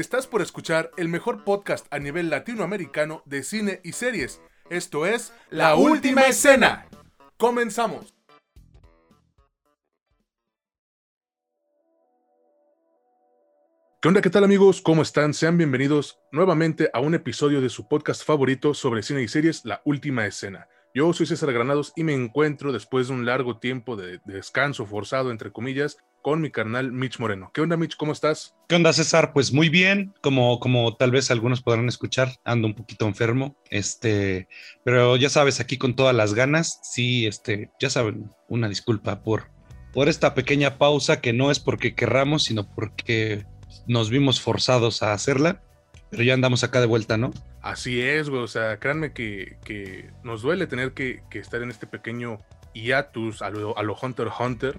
Estás por escuchar el mejor podcast a nivel latinoamericano de cine y series. Esto es La Última Escena. Comenzamos. ¿Qué onda? ¿Qué tal amigos? ¿Cómo están? Sean bienvenidos nuevamente a un episodio de su podcast favorito sobre cine y series, La Última Escena. Yo soy César Granados y me encuentro después de un largo tiempo de, de descanso forzado, entre comillas, con mi carnal Mitch Moreno. ¿Qué onda, Mitch? ¿Cómo estás? ¿Qué onda, César? Pues muy bien, como, como tal vez algunos podrán escuchar, ando un poquito enfermo, este, pero ya sabes, aquí con todas las ganas, sí, este, ya saben, una disculpa por, por esta pequeña pausa que no es porque querramos, sino porque nos vimos forzados a hacerla, pero ya andamos acá de vuelta, ¿no? Así es, güey, o sea, créanme que, que nos duele tener que, que, estar en este pequeño hiatus a lo, a lo Hunter Hunter,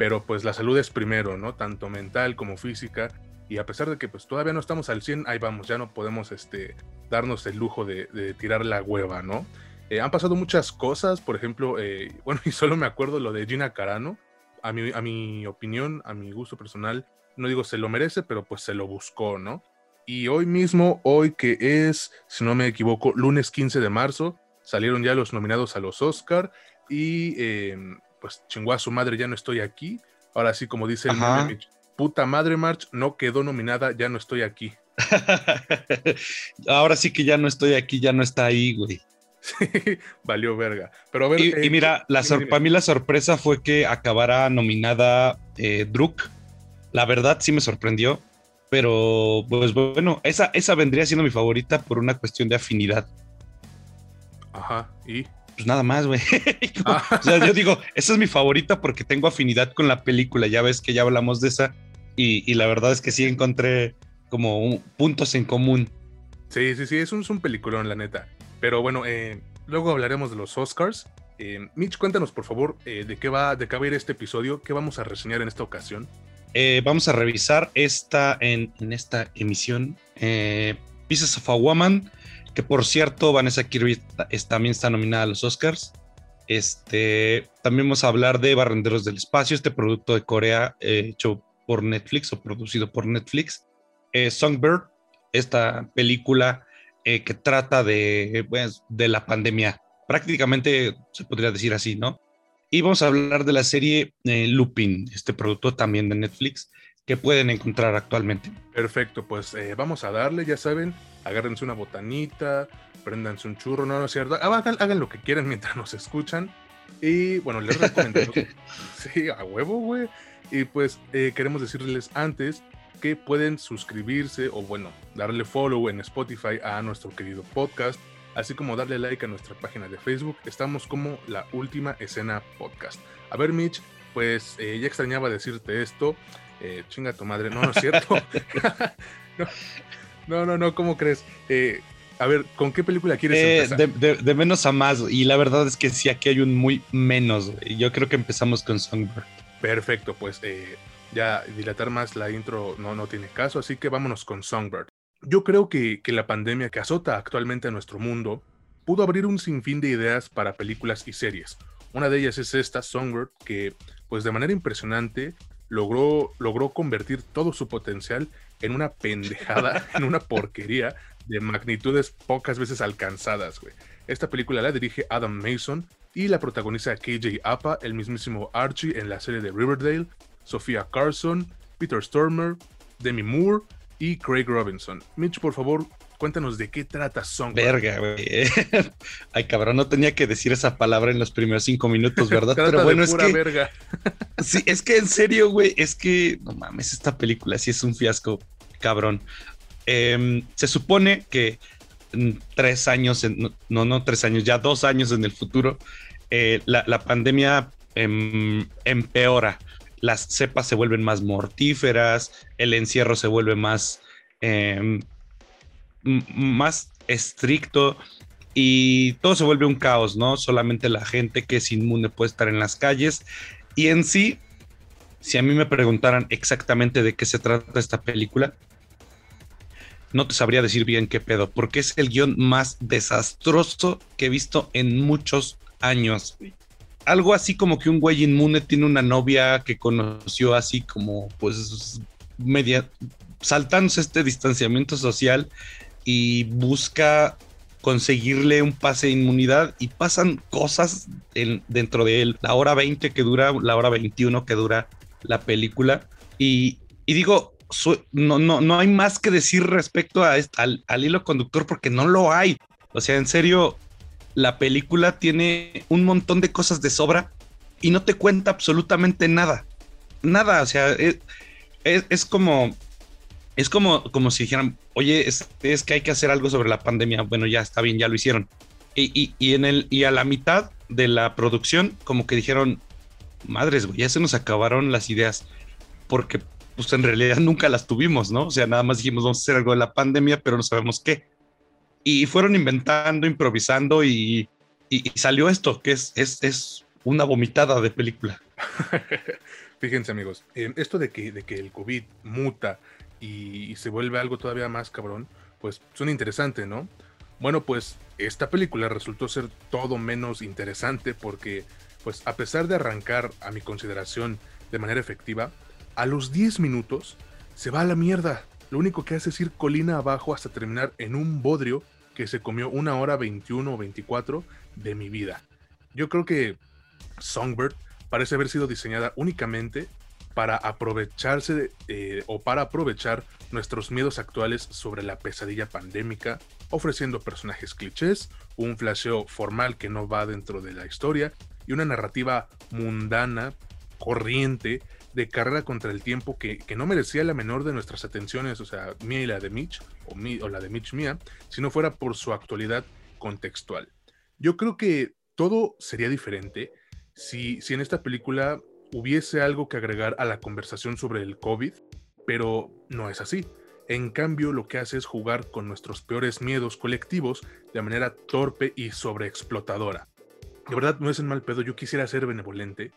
pero pues la salud es primero, ¿no? Tanto mental como física. Y a pesar de que pues todavía no estamos al 100, ahí vamos, ya no podemos este, darnos el lujo de, tirar la hueva, ¿no? Eh, han pasado muchas cosas, por ejemplo, eh, bueno, y solo me acuerdo lo de Gina Carano. A mi, a mi opinión, a mi gusto personal, no digo se lo merece, pero pues se lo buscó, ¿no? Y hoy mismo, hoy que es, si no me equivoco, lunes 15 de marzo, salieron ya los nominados a los Oscar y eh, pues chingó a su madre, ya no estoy aquí. Ahora sí, como dice el meme, puta madre March, no quedó nominada, ya no estoy aquí. Ahora sí que ya no estoy aquí, ya no está ahí, güey. valió verga. Pero a ver, y, y eh, mira, la para mí la sorpresa fue que acabara nominada eh, Druk. La verdad sí me sorprendió, pero pues bueno, esa, esa vendría siendo mi favorita por una cuestión de afinidad. Ajá, y pues nada más, güey. Ah. o sea, yo digo, esa es mi favorita porque tengo afinidad con la película. Ya ves que ya hablamos de esa y, la verdad es que sí encontré como puntos en común. Sí, sí, sí, es un, es un peliculón, la neta. Pero bueno, eh, luego hablaremos de los Oscars. Eh, Mitch, cuéntanos por favor eh, de qué va, de qué va a ir este episodio, qué vamos a reseñar en esta ocasión. vamos a revisar esta en, en esta emisión. Pieces of a Woman, que por cierto, Vanessa Kirby también está nominada a los Oscars. Este, también vamos a hablar de Barrenderos del Espacio, este producto de Corea eh, hecho por Netflix o producido por Netflix. Eh, Songbird, esta película eh, que trata de, pues, de la pandemia. Prácticamente se podría decir así, ¿no? Y vamos a hablar de la serie Lupin, este producto también de Netflix, que pueden encontrar actualmente. Perfecto, pues eh, vamos a darle, ya saben, agárrense una botanita, préndanse un churro, no, no es cierto, hagan, hagan lo que quieran mientras nos escuchan. Y bueno, les recomiendo. sí, a huevo, güey. Y pues eh, queremos decirles antes que pueden suscribirse o bueno, darle follow en Spotify a nuestro querido podcast, así como darle like a nuestra página de Facebook. Estamos como la última escena podcast. A ver, Mitch, pues eh, ya extrañaba decirte esto. Eh, chinga tu madre, no, no es cierto. no, no, no, ¿cómo crees? Eh, a ver, ¿con qué película quieres eh, empezar? De, menos a más, y la verdad es que sí, aquí hay un muy menos. Yo creo que empezamos con Songbird. Perfecto, pues ya dilatar más la intro no, no tiene caso, así que vámonos con Songbird. Yo creo que, que la pandemia que azota actualmente a nuestro mundo pudo abrir un sinfín de ideas para películas y series. Una de ellas es esta, Songbird, que pues de manera impresionante logró, logró convertir todo su potencial en una pendejada, en una porquería de magnitudes pocas veces alcanzadas, güey. Esta película la dirige Adam Mason y la protagoniza KJ Apa, el mismísimo Archie en la serie de Riverdale, Sofía Carson, Peter Stormer, Demi Moore y Craig Robinson. Mitch, por favor, Cuéntanos de qué trata Song. Verga, güey. Ay, cabrón, no tenía que decir esa palabra en los primeros cinco minutos, ¿verdad? Pero bueno, es que. Verga. sí, es que en serio, güey, es que no mames, esta película sí es un fiasco, cabrón. Em, se supone que tres años, no, no tres años, ya dos años en el futuro, eh, la, pandemia em, empeora. Las cepas se vuelven más mortíferas, el encierro se vuelve más em, más estricto y todo se vuelve un caos, ¿no? Solamente la gente que es inmune puede estar en las calles. Y en sí, si a mí me preguntaran exactamente de qué se trata esta película, no te sabría decir bien qué pedo, porque es el guion más desastroso que he visto en muchos años. Algo así como que un güey inmune tiene una novia que conoció así como, pues, media, saltándose este distanciamiento social y busca conseguirle un pase de inmunidad y pasan cosas dentro de él. La hora 20 que dura, la hora 21 que dura la película. Y, digo, no, no, no hay más que decir respecto a al, al hilo conductor porque no lo hay. O sea, en serio, la película tiene un montón de cosas de sobra y no te cuenta absolutamente nada. Nada, o sea, es, como, es como, como si dijeran, oye, es, es, que hay que hacer algo sobre la pandemia. Bueno, ya está bien, ya lo hicieron. Y, y, en el, y a la mitad de la producción, como que dijeron, madres, güey, ya se nos acabaron las ideas, porque pues en realidad nunca las tuvimos, ¿no? O sea, nada más dijimos, vamos a hacer algo de la pandemia, pero no sabemos qué. Y fueron inventando, improvisando y, y salió esto, que es, es, es una vomitada de película. Fíjense amigos, eh, esto de que, de que el COVID muta y, se vuelve algo todavía más cabrón, pues suena interesante, ¿no? Bueno, pues esta película resultó ser todo menos interesante porque, pues a pesar de arrancar a mi consideración de manera efectiva, a los 10 minutos se va a la mierda. Lo único que hace es ir colina abajo hasta terminar en un bodrio que se comió una hora 21 o 24 de mi vida. Yo creo que Songbird parece haber sido diseñada únicamente para aprovecharse eh, o para aprovechar nuestros miedos actuales sobre la pesadilla pandémica, ofreciendo personajes clichés, un flasheo formal que no va dentro de la historia y una narrativa mundana, corriente, de carrera contra el tiempo que, no merecía la menor de nuestras atenciones, o sea, mía y la de Mitch, o, o la de Mitch mía, si no fuera por su actualidad contextual. Yo creo que todo sería diferente si, en esta película hubiese algo que agregar a la conversación sobre el COVID, pero no es así. En cambio, lo que hace es jugar con nuestros peores miedos colectivos de manera torpe y sobreexplotadora. De verdad, no es en mal pedo, yo quisiera ser benevolente,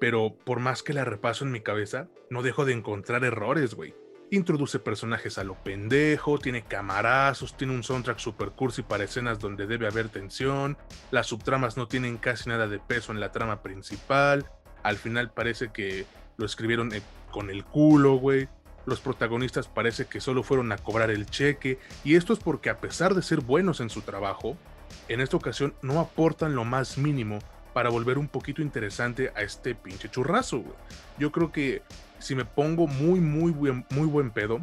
pero por más que la repaso en mi cabeza, no dejo de encontrar errores, güey. Introduce personajes a lo pendejo, tiene camarazos, tiene un soundtrack super cursi para escenas donde debe haber tensión, las subtramas no tienen casi nada de peso en la trama principal, al final parece que lo escribieron eh, con el culo, güey. Los protagonistas parece que solo fueron a cobrar el cheque, y esto es porque a pesar de ser buenos en su trabajo, en esta ocasión no aportan lo más mínimo para volver un poquito interesante a este pinche churrazo. Yo creo que si me pongo muy, muy, buen, muy buen pedo,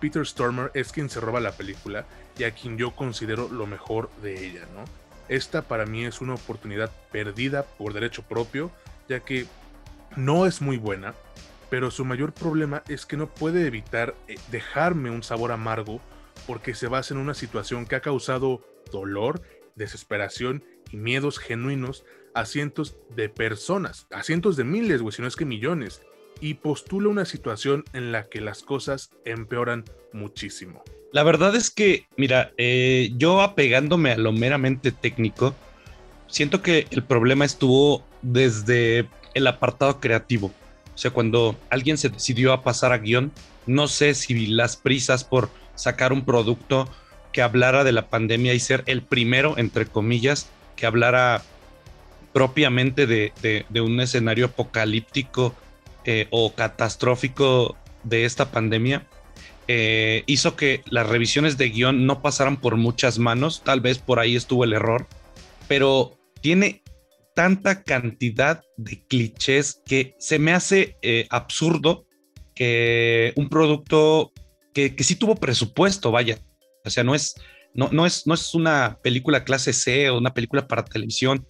Peter Stormer es quien se roba la película y a quien yo considero lo mejor de ella, ¿no? Esta para mí es una oportunidad perdida por derecho propio, ya que no es muy buena, pero su mayor problema es que no puede evitar eh, dejarme un sabor amargo porque se basa en una situación que ha causado dolor, desesperación miedos genuinos a cientos de personas, a cientos de miles, güey, si no es que millones y postula una situación en la que las cosas empeoran muchísimo. La verdad es que, mira, eh, yo apegándome a lo meramente técnico, siento que el problema estuvo desde el apartado creativo. O sea, cuando alguien se decidió a pasar a guion, no sé si las prisas por sacar un producto que hablara de la pandemia y ser el primero, entre comillas, que hablara propiamente de, un escenario apocalíptico eh, o catastrófico de esta pandemia eh, hizo que las revisiones de guion no pasaran por muchas manos, tal vez por ahí estuvo el error, pero tiene tanta cantidad de clichés que se me hace eh, absurdo que un producto que, que, sí tuvo presupuesto, vaya, o sea, no es, no, no, es, no es una película clase C o una película para televisión,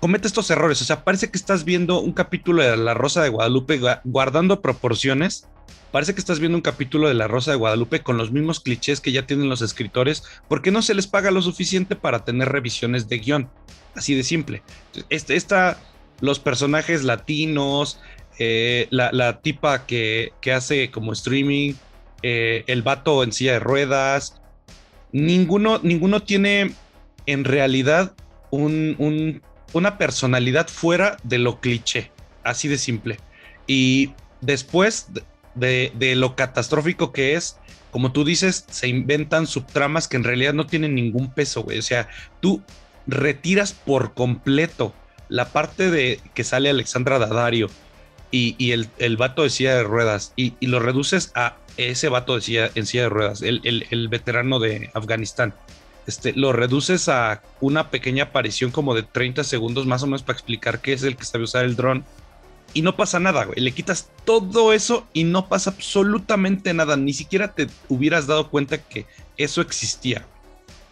comete estos errores. O sea, parece que estás viendo un capítulo de La Rosa de Guadalupe guardando proporciones. Parece que estás viendo un capítulo de La Rosa de Guadalupe con los mismos clichés que ya tienen los escritores, porque no se les paga lo suficiente para tener revisiones de guion. Así de simple. Este, esta, los personajes latinos, eh, la, tipa que, hace como streaming, eh, el vato en silla de ruedas, ninguno, ninguno tiene en realidad una personalidad fuera de lo cliché, así de simple. Y después de, lo catastrófico que es, como tú dices, se inventan subtramas que en realidad no tienen ningún peso, güey. O sea, tú retiras por completo la parte de que sale Alexandra Daddario y, el, el, vato de silla de ruedas y, lo reduces a ese vato de silla, en silla de ruedas, el, veterano de Afganistán. Este, lo reduces a una pequeña aparición como de 30 segundos más o menos para explicar qué es el que sabe usar el dron. Y no pasa nada, güey. Le quitas todo eso y no pasa absolutamente nada. Ni siquiera te hubieras dado cuenta que eso existía.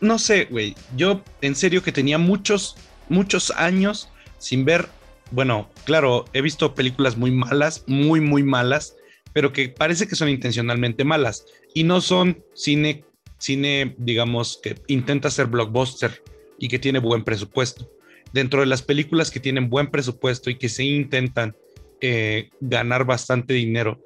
No sé, güey. Yo en serio que tenía muchos, muchos años sin ver bueno, claro, he visto películas muy malas, muy, muy malas, pero que parece que son intencionalmente malas y no son cine, cine, digamos, que intenta ser blockbuster y que tiene buen presupuesto. Dentro de las películas que tienen buen presupuesto y que se intentan eh, ganar bastante dinero,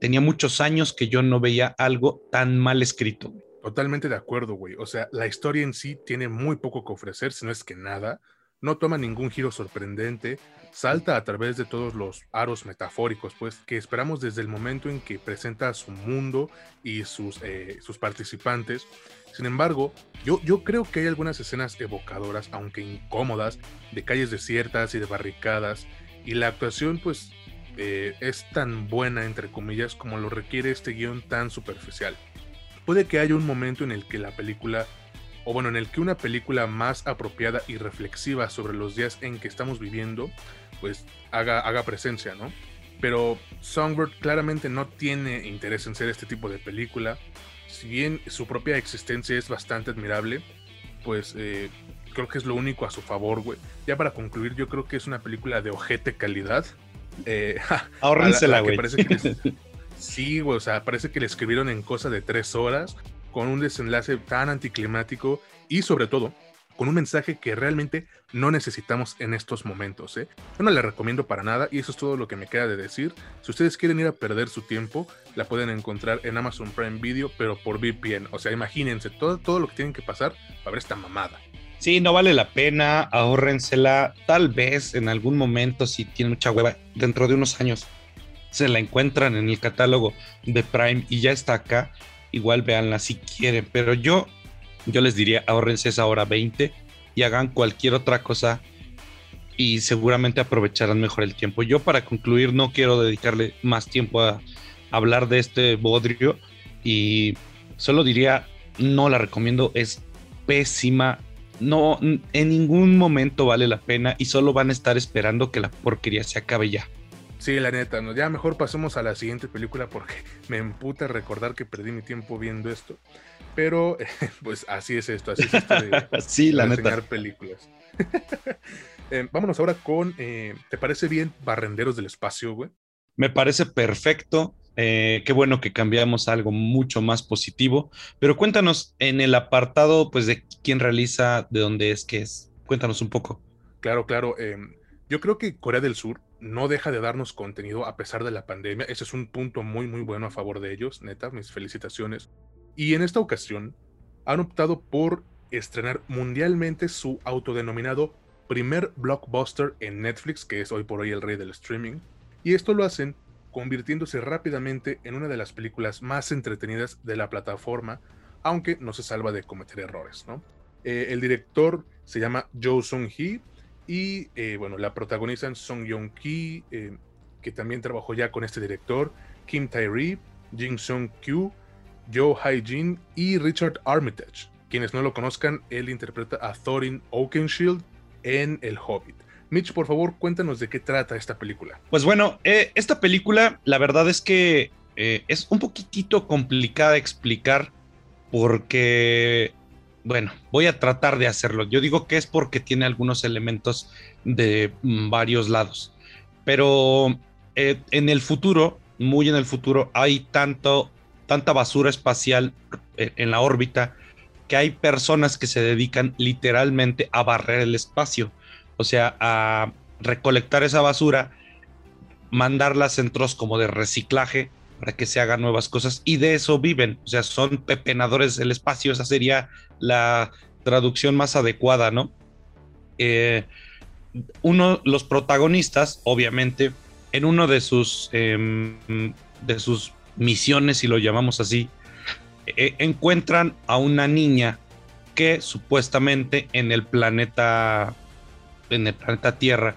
tenía muchos años que yo no veía algo tan mal escrito. Totalmente de acuerdo, güey. O sea, la historia en sí tiene muy poco que ofrecer, si no es que nada no toma ningún giro sorprendente, salta a través de todos los aros metafóricos, pues, que esperamos desde el momento en que presenta su mundo y sus, eh, sus participantes. Sin embargo, yo, yo creo que hay algunas escenas evocadoras, aunque incómodas, de calles desiertas y de barricadas, y la actuación, pues, eh, es tan buena, entre comillas, como lo requiere este guion tan superficial. Puede que haya un momento en el que la película o bueno, en el que una película más apropiada y reflexiva sobre los días en que estamos viviendo, pues haga, haga presencia, ¿no? Pero Songbird claramente no tiene interés en ser este tipo de película. Si bien su propia existencia es bastante admirable, pues eh, creo que es lo único a su favor, güey. Ya para concluir, yo creo que es una película de ojete calidad. Eh, Ahórrensela, güey. Sí, güey, o sea, parece que le escribieron en cosa de tres horas con un desenlace tan anticlimático y sobre todo con un mensaje que realmente no necesitamos en estos momentos. ¿eh? Yo no la recomiendo para nada y eso es todo lo que me queda de decir. Si ustedes quieren ir a perder su tiempo, la pueden encontrar en Amazon Prime Video, pero por VPN. O sea, imagínense todo, todo lo que tienen que pasar para ver esta mamada. Sí, no vale la pena, ahórrensela. Tal vez en algún momento, si tienen mucha hueva, dentro de unos años, se la encuentran en el catálogo de Prime y ya está acá igual véanla si quieren, pero yo, yo les diría, ahorrense esa hora 20 y hagan cualquier otra cosa y seguramente aprovecharán mejor el tiempo. Yo para concluir no quiero dedicarle más tiempo a hablar de este bodrio y solo diría, no la recomiendo, es pésima, no, en ningún momento vale la pena y solo van a estar esperando que la porquería se acabe ya. Sí, la neta, ¿no? ya mejor pasemos a la siguiente película porque me emputa recordar que perdí mi tiempo viendo esto. Pero, pues así es esto, así es esto de, sí, la películas. Eh, vámonos ahora con, eh, ¿te parece bien Barrenderos del Espacio, güey? Me parece perfecto. Eh, qué bueno que cambiamos algo mucho más positivo. Pero cuéntanos en el apartado, pues, de quién realiza, de dónde es, qué es. Cuéntanos un poco. Claro, claro. Em, yo creo que Corea del Sur no deja de darnos contenido a pesar de la pandemia. Ese es un punto muy, muy bueno a favor de ellos, neta, mis felicitaciones. Y en esta ocasión han optado por estrenar mundialmente su autodenominado primer blockbuster en Netflix, que es hoy por hoy el rey del streaming. Y esto lo hacen convirtiéndose rápidamente en una de las películas más entretenidas de la plataforma, aunque no se salva de cometer errores. ¿no? Eh, el director se llama Joe Sung-hee y eh, bueno, la protagonizan Song Yong-ki, eh, que también trabajó ya con este director, Kim Tae-ri, Jin Sung-kyu, Joe Hae-jin y Richard Armitage. Quienes no lo conozcan, él interpreta a Thorin Oakenshield en El Hobbit. Mitch, por favor, cuéntanos de qué trata esta película. Pues bueno, eh, esta película, la verdad es que es un poquitito complicada explicar porque bueno, voy a tratar de hacerlo. Yo digo que es porque tiene algunos elementos de mm, varios lados. Pero eh, en el futuro, muy en el futuro, hay tanto, tanta basura espacial eh, en la órbita que hay personas que se dedican literalmente a barrer el espacio. O sea, a recolectar esa basura, mandarla a centros como de reciclaje para que se hagan nuevas cosas y de eso viven, o sea, son pepenadores del espacio, esa sería la traducción más adecuada, ¿no? Eh, uno, los protagonistas, obviamente, en uno de sus, em, de sus misiones, si lo llamamos así, e, encuentran a una niña que supuestamente en el planeta, en el planeta Tierra,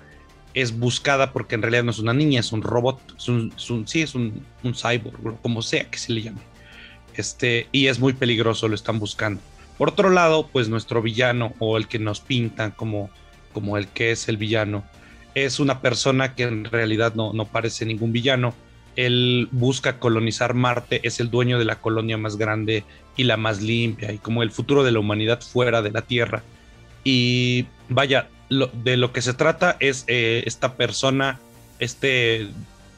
es buscada porque en realidad no es una niña, es un robot, es un, sí, es un, un, cyborg, como sea que se le llame. Este, y es muy peligroso, lo están buscando. Por otro lado, pues nuestro villano o el que nos pintan como, como el que es el villano, es una persona que en realidad no, no parece ningún villano. Él busca colonizar Marte, es el dueño de la colonia más grande y la más limpia y como el futuro de la humanidad fuera de la Tierra. Y vaya, de lo que se trata es eh, esta persona, este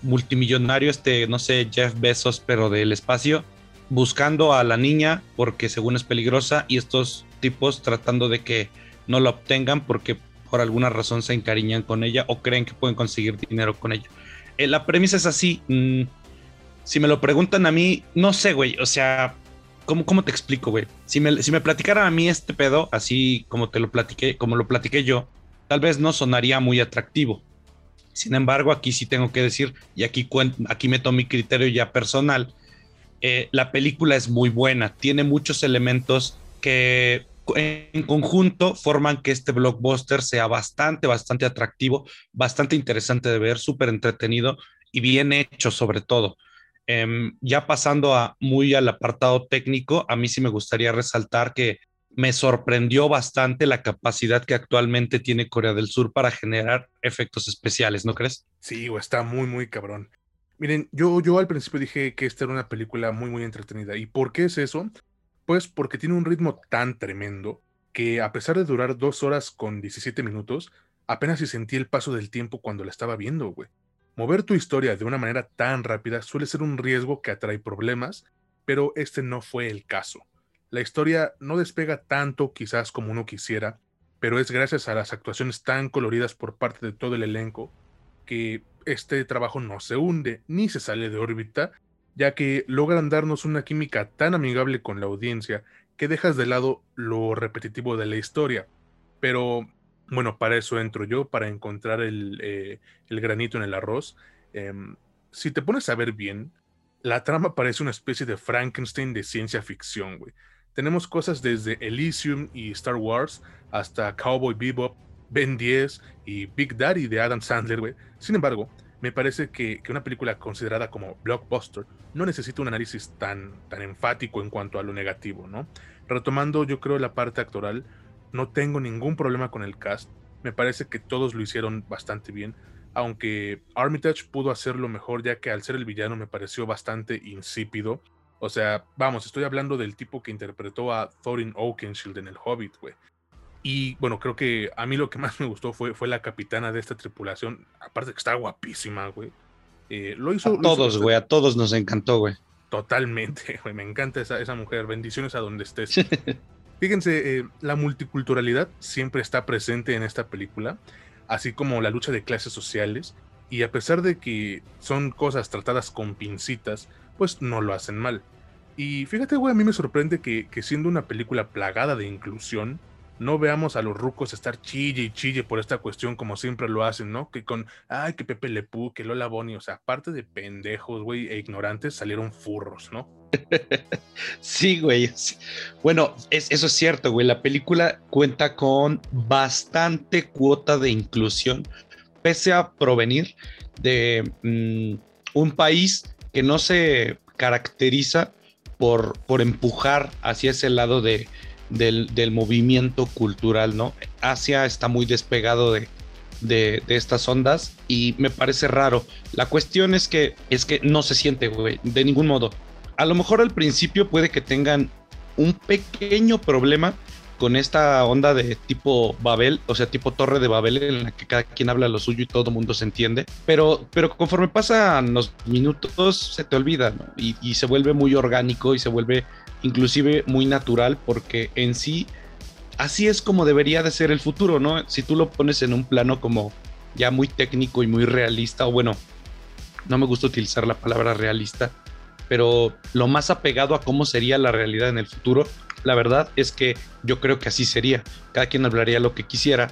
multimillonario, este, no sé, Jeff Bezos, pero del espacio, buscando a la niña porque según es peligrosa y estos tipos tratando de que no la obtengan porque por alguna razón se encariñan con ella o creen que pueden conseguir dinero con ella. Eh, la premisa es así. Mm, si me lo preguntan a mí, no sé, güey. O sea, ¿cómo, cómo te explico, güey? Si me, si me platicaran a mí este pedo, así como te lo platiqué, como lo platiqué yo, tal vez no sonaría muy atractivo. Sin embargo, aquí sí tengo que decir, y aquí, aquí meto mi criterio ya personal, eh, la película es muy buena, tiene muchos elementos que en conjunto forman que este blockbuster sea bastante, bastante atractivo, bastante interesante de ver, súper entretenido y bien hecho sobre todo. Em, ya pasando a muy al apartado técnico, a mí sí me gustaría resaltar que me sorprendió bastante la capacidad que actualmente tiene Corea del Sur para generar efectos especiales, ¿no crees? Sí, está muy, muy cabrón. Miren, yo, yo al principio dije que esta era una película muy, muy entretenida. ¿Y por qué es eso? Pues porque tiene un ritmo tan tremendo que a pesar de durar dos horas con 17 minutos, apenas si sentí el paso del tiempo cuando la estaba viendo, güey. Mover tu historia de una manera tan rápida suele ser un riesgo que atrae problemas, pero este no fue el caso. La historia no despega tanto quizás como uno quisiera, pero es gracias a las actuaciones tan coloridas por parte de todo el elenco que este trabajo no se hunde ni se sale de órbita, ya que logran darnos una química tan amigable con la audiencia que dejas de lado lo repetitivo de la historia. Pero bueno, para eso entro yo, para encontrar el, eh, granito en el arroz. Em, si te pones a ver bien, la trama parece una especie de Frankenstein de ciencia ficción, güey. Tenemos cosas desde Elysium y Star Wars hasta Cowboy Bebop, Ben 10 y Big Daddy de Adam Sandler. Sin embargo, me parece que, una película considerada como blockbuster no necesita un análisis tan, tan enfático en cuanto a lo negativo, ¿no? Retomando, yo creo, la parte actoral, no tengo ningún problema con el cast. Me parece que todos lo hicieron bastante bien, aunque Armitage pudo hacerlo mejor, ya que al ser el villano me pareció bastante insípido. O sea, vamos, estoy hablando del tipo que interpretó a Thorin Oakenshield en El Hobbit, güey. Y bueno, creo que a mí lo que más me gustó fue, fue la capitana de esta tripulación. Aparte que está guapísima, güey. Eh, lo hizo. A todos, güey, a todos nos encantó, güey. Totalmente, güey. Me encanta esa, esa mujer. Bendiciones a donde estés. Fíjense, eh, la multiculturalidad siempre está presente en esta película, así como la lucha de clases sociales. Y a pesar de que son cosas tratadas con pincitas, pues no lo hacen mal. Y fíjate, güey, a mí me sorprende que, siendo una película plagada de inclusión, no veamos a los rucos estar chille y chille por esta cuestión como siempre lo hacen, ¿no? Que con, ay, que Pepe Le que Lola Bonnie, o sea, aparte de pendejos, güey, e ignorantes, salieron furros, ¿no? sí, güey. Bueno, eso es cierto, güey. La película cuenta con bastante cuota de inclusión, pese a provenir de mm, un país que no se caracteriza por, por empujar hacia ese lado de, del, movimiento cultural, ¿no? Asia está muy despegado de, de, estas ondas y me parece raro. La cuestión es que, es que no se siente, güey, de ningún modo. A lo mejor al principio puede que tengan un pequeño problema con esta onda de tipo Babel, o sea, tipo Torre de Babel, en la que cada quien habla lo suyo y todo mundo se entiende. Pero, pero conforme pasan los minutos, se te olvida, y, y, se vuelve muy orgánico y se vuelve inclusive muy natural, porque en sí, así es como debería de ser el futuro, ¿no? Si tú lo pones en un plano como ya muy técnico y muy realista, o bueno, no me gusta utilizar la palabra realista, pero lo más apegado a cómo sería la realidad en el futuro, la verdad es que yo creo que así sería. Cada quien hablaría lo que quisiera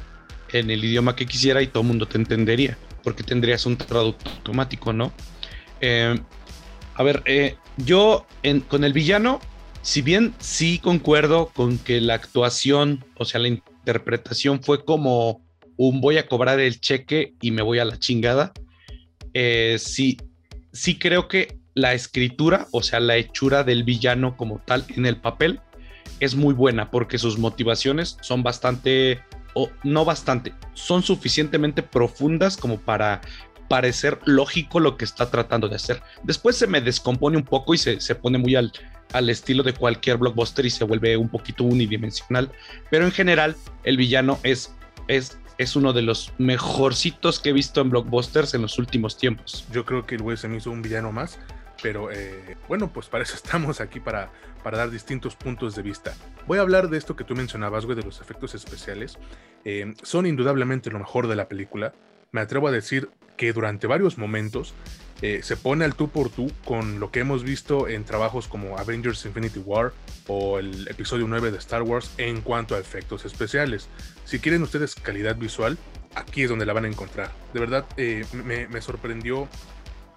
en el idioma que quisiera y todo el mundo te entendería, porque tendrías un traductor automático, ¿no? Eh, a ver, eh, yo con el villano, si bien sí concuerdo con que la actuación, o sea, la interpretación fue como un voy a cobrar el cheque y me voy a la chingada. Eh, sí, sí creo que la escritura, o sea, la hechura del villano como tal en el papel, es muy buena porque sus motivaciones son bastante, o no bastante, son suficientemente profundas como para parecer lógico lo que está tratando de hacer. Después se me descompone un poco y se, se pone muy al, al estilo de cualquier blockbuster y se vuelve un poquito unidimensional, pero en general el villano es, es, es uno de los mejorcitos que he visto en blockbusters en los últimos tiempos. Yo creo que el güey se me hizo un villano más, pero eh, bueno, pues para eso estamos aquí, para, para dar distintos puntos de vista. Voy a hablar de esto que tú mencionabas, güey, de los efectos especiales. Eh, son indudablemente lo mejor de la película. Me atrevo a decir que durante varios momentos eh, se pone al tú por tú con lo que hemos visto en trabajos como Avengers Infinity War o el episodio 9 de Star Wars en cuanto a efectos especiales. Si quieren ustedes calidad visual, aquí es donde la van a encontrar. De verdad, eh, me, sorprendió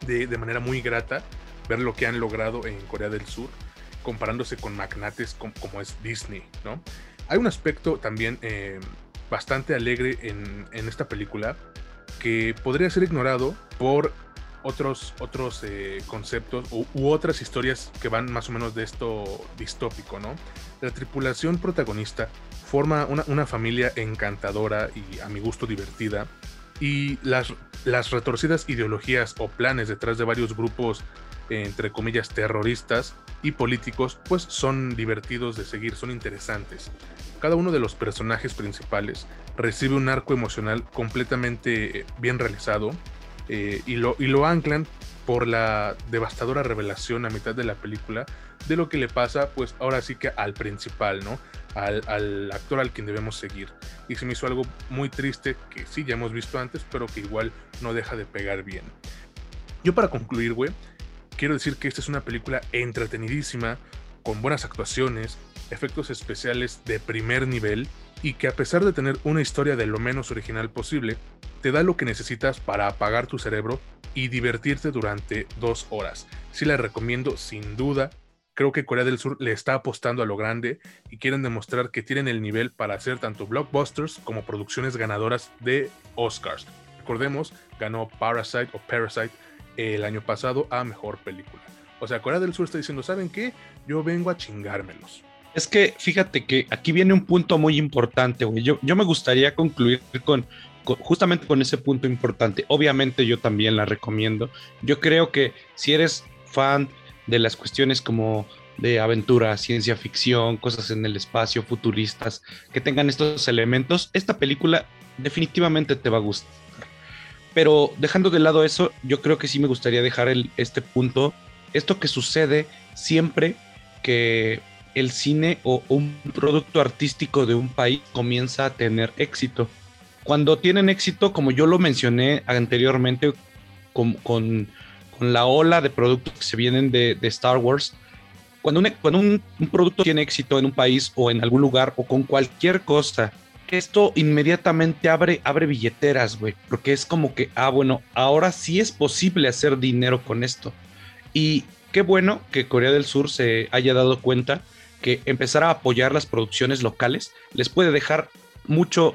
de, manera muy grata ver lo que han logrado en Corea del Sur, comparándose con magnates como, es Disney, ¿no? Hay un aspecto también eh, bastante alegre en, en esta película que podría ser ignorado por otros, otros eh, conceptos u, otras historias que van más o menos de esto distópico, ¿no? La tripulación protagonista forma una, familia encantadora y a mi gusto divertida, y las, las retorcidas ideologías o planes detrás de varios grupos, entre comillas, terroristas y políticos, pues son divertidos de seguir, son interesantes. Cada uno de los personajes principales recibe un arco emocional completamente bien realizado, eh, y, lo, y lo anclan por la devastadora revelación a mitad de la película de lo que le pasa, pues ahora sí que al principal, ¿no? Al, al, actor al quien debemos seguir. Y se me hizo algo muy triste que sí ya hemos visto antes, pero que igual no deja de pegar bien. Yo para concluir, güey, quiero decir que esta es una película entretenidísima, con buenas actuaciones, efectos especiales de primer nivel y que a pesar de tener una historia de lo menos original posible, te da lo que necesitas para apagar tu cerebro y divertirte durante dos horas. Sí la recomiendo sin duda. Creo que Corea del Sur le está apostando a lo grande y quieren demostrar que tienen el nivel para hacer tanto blockbusters como producciones ganadoras de Oscars. Recordemos, ganó Parasite o Parasite el año pasado a Mejor Película. O sea, Corea del Sur está diciendo, ¿saben qué? Yo vengo a chingármelos. Es que fíjate que aquí viene un punto muy importante, güey. Yo, yo me gustaría concluir con, justamente con ese punto importante. Obviamente yo también la recomiendo. Yo creo que si eres fan de las cuestiones como de aventura, ciencia ficción, cosas en el espacio, futuristas, que tengan estos elementos, esta película definitivamente te va a gustar. Pero dejando de lado eso, yo creo que sí me gustaría dejar el, este punto, esto que sucede siempre que el cine o un producto artístico de un país comienza a tener éxito. Cuando tienen éxito, como yo lo mencioné anteriormente, con, la ola de productos que se vienen de, Star Wars, cuando, un, producto tiene éxito en un país o en algún lugar o con cualquier cosa, esto inmediatamente abre, abre billeteras, güey, porque es como que, ah, bueno, ahora sí es posible hacer dinero con esto. Y qué bueno que Corea del Sur se haya dado cuenta que empezar a apoyar las producciones locales les puede dejar mucho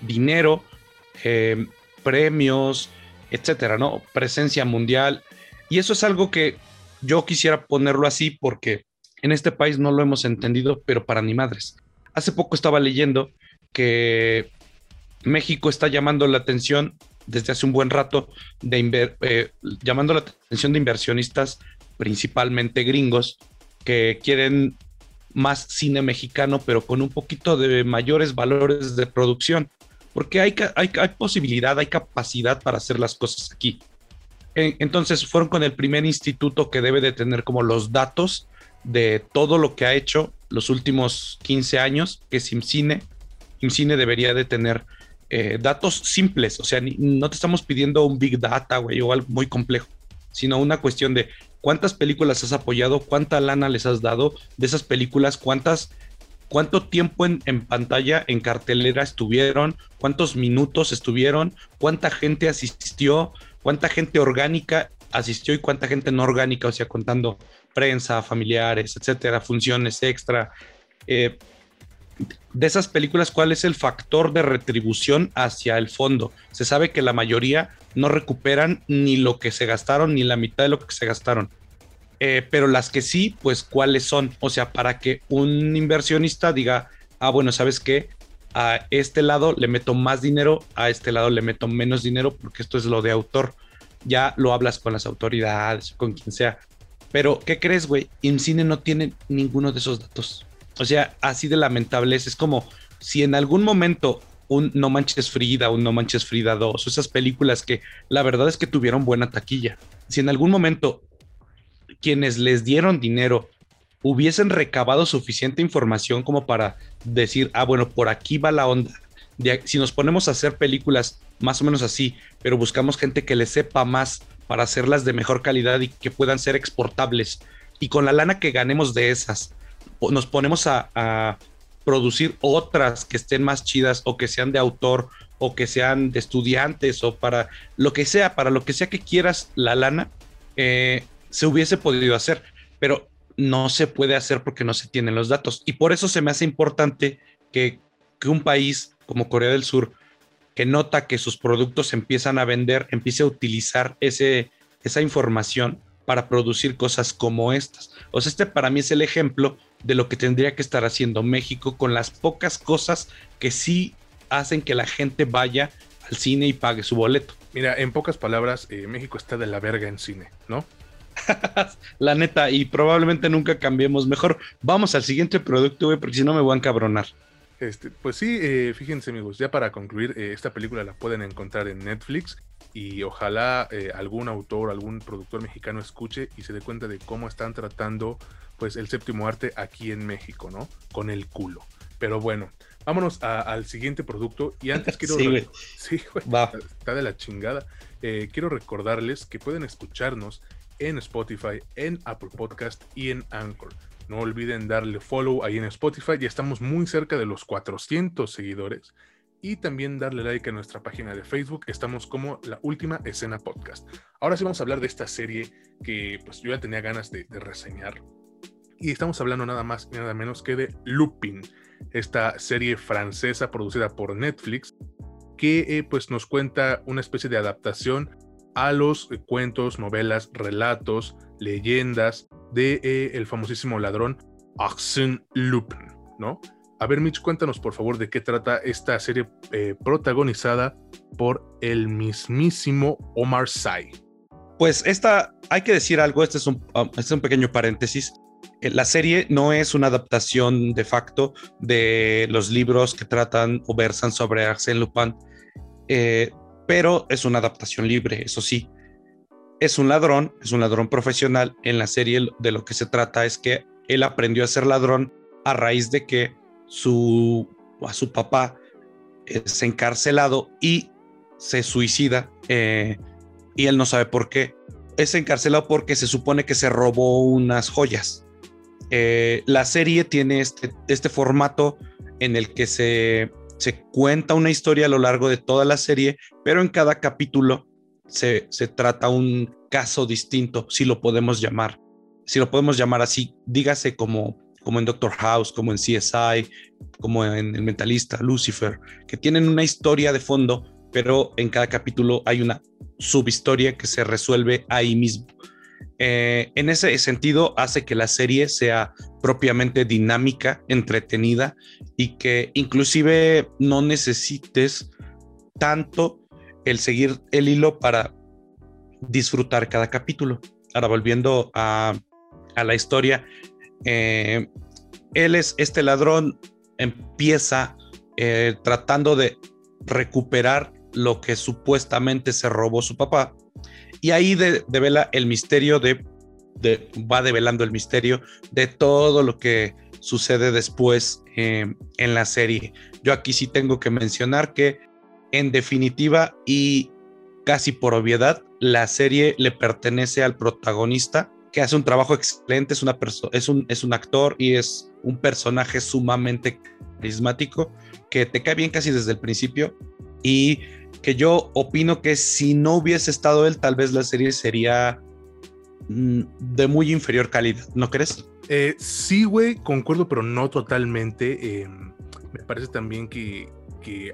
dinero, eh, premios, etcétera, ¿no? Presencia mundial. Y eso es algo que yo quisiera ponerlo así porque en este país no lo hemos entendido, pero para ni madres. Hace poco estaba leyendo que México está llamando la atención desde hace un buen rato de eh, llamando la atención de inversionistas principalmente gringos que quieren más cine mexicano, pero con un poquito de mayores valores de producción, porque hay, hay, hay posibilidad, hay capacidad para hacer las cosas aquí. Entonces fueron con el primer instituto que debe de tener como los datos de todo lo que ha hecho los últimos 15 años, que es IMCINE. IMCINE debería de tener eh, datos simples, o sea, no te estamos pidiendo un big data, o algo muy complejo, sino una cuestión de cuántas películas has apoyado, cuánta lana les has dado de esas películas, cuántas, cuánto tiempo en, pantalla, en cartelera estuvieron, cuántos minutos estuvieron, cuánta gente asistió, cuánta gente orgánica asistió y cuánta gente no orgánica, o sea, contando prensa, familiares, etcétera, funciones extra. Eh, de esas películas, ¿cuál es el factor de retribución hacia el fondo? Se sabe que la mayoría no recuperan ni lo que se gastaron, ni la mitad de lo que se gastaron. Eh, pero las que sí, pues cuáles son. O sea, para que un inversionista diga, ah, bueno, ¿sabes qué? A este lado le meto más dinero, a este lado le meto menos dinero, porque esto es lo de autor. Ya lo hablas con las autoridades, con quien sea. Pero, ¿qué crees, güey? IMCINE no tiene ninguno de esos datos. O sea, así de lamentable es. Es como si en algún momento un No Manches Frida, un No Manches Frida 2, esas películas que la verdad es que tuvieron buena taquilla. Si en algún momento quienes les dieron dinero hubiesen recabado suficiente información como para decir, ah, bueno, por aquí va la onda. si nos ponemos a hacer películas más o menos así, pero buscamos gente que le sepa más para hacerlas de mejor calidad y que puedan ser exportables. Y con la lana que ganemos de esas, nos ponemos a, producir otras que estén más chidas o que sean de autor o que sean de estudiantes o para lo que sea, para lo que sea que quieras la lana, eh, se hubiese podido hacer, pero no se puede hacer porque no se tienen los datos. Y por eso se me hace importante que, que un país como Corea del Sur, que nota que sus productos empiezan a vender, empiece a utilizar ese, esa información para producir cosas como estas. O sea, este para mí es el ejemplo de lo que tendría que estar haciendo México con las pocas cosas que sí hacen que la gente vaya al cine y pague su boleto. Mira, en pocas palabras, eh, México está de la verga en cine, ¿no? la neta, y probablemente nunca cambiemos. Mejor vamos al siguiente producto, güey, porque si no me voy a encabronar. Este, pues sí, eh, fíjense amigos, ya para concluir, eh, esta película la pueden encontrar en Netflix y ojalá algún autor, algún productor mexicano escuche y se dé cuenta de cómo están tratando pues el séptimo arte aquí en México, ¿no? Con el culo. Pero bueno, vámonos al siguiente producto. Y antes quiero. Sí, güey. Sí, güey. Va. Está de la chingada. Eh, quiero recordarles que pueden escucharnos en Spotify, en Apple Podcast y en Anchor. No olviden darle follow ahí en Spotify. Ya estamos muy cerca de los 400 seguidores. Y también darle like a nuestra página de Facebook. Estamos como la última escena podcast. Ahora sí vamos a hablar de esta serie que pues yo ya tenía ganas de reseñar y estamos hablando nada más y nada menos que de Lupin, esta serie francesa producida por Netflix, que eh, pues nos cuenta una especie de adaptación a los eh, cuentos, novelas, relatos, leyendas de eh, el famosísimo ladrón Arsène Lupin, ¿no? A ver, Mitch, cuéntanos por favor de qué trata esta serie protagonizada por el mismísimo Omar Sy. Pues esta, hay que decir algo, este es un, um, este es un pequeño paréntesis. Eh, la serie no es una adaptación de facto de los libros que tratan o versan sobre Arsène Lupin, eh, pero es una adaptación libre, eso sí. Es un ladrón, es un ladrón profesional. En la serie de lo que se trata es que él aprendió a ser ladrón a raíz de que su, a su papá es encarcelado y se suicida eh, y él no sabe por qué. Es encarcelado porque se supone que se robó unas joyas eh, la serie tiene este, este formato en el que se, se, cuenta una historia a lo largo de toda la serie, pero en cada capítulo se, se trata un caso distinto, si lo podemos llamar. Si lo podemos llamar así, dígase como, como en Doctor House, como en CSI, como en El Mentalista, Lucifer, que tienen una historia de fondo, pero en cada capítulo hay una subhistoria que se resuelve ahí mismo. Eh, en ese sentido hace que la serie sea propiamente dinámica, entretenida y que inclusive no necesites tanto el seguir el hilo para disfrutar cada capítulo. Ahora volviendo a, la historia, eh, él es este ladrón, empieza eh, tratando de recuperar lo que supuestamente se robó su papá y ahí devela el misterio de, va develando el misterio de todo lo que sucede después em, en la serie. Yo aquí sí tengo que mencionar que en definitiva y casi por obviedad, la serie le pertenece al protagonista que hace un trabajo excelente, es, una es, un, es un actor y es un personaje sumamente carismático que te cae bien casi desde el principio y que yo opino que si no hubiese estado él, tal vez la serie sería mm, de muy inferior calidad, ¿no crees? Eh, sí, güey, concuerdo, pero no totalmente. Em, me parece también que,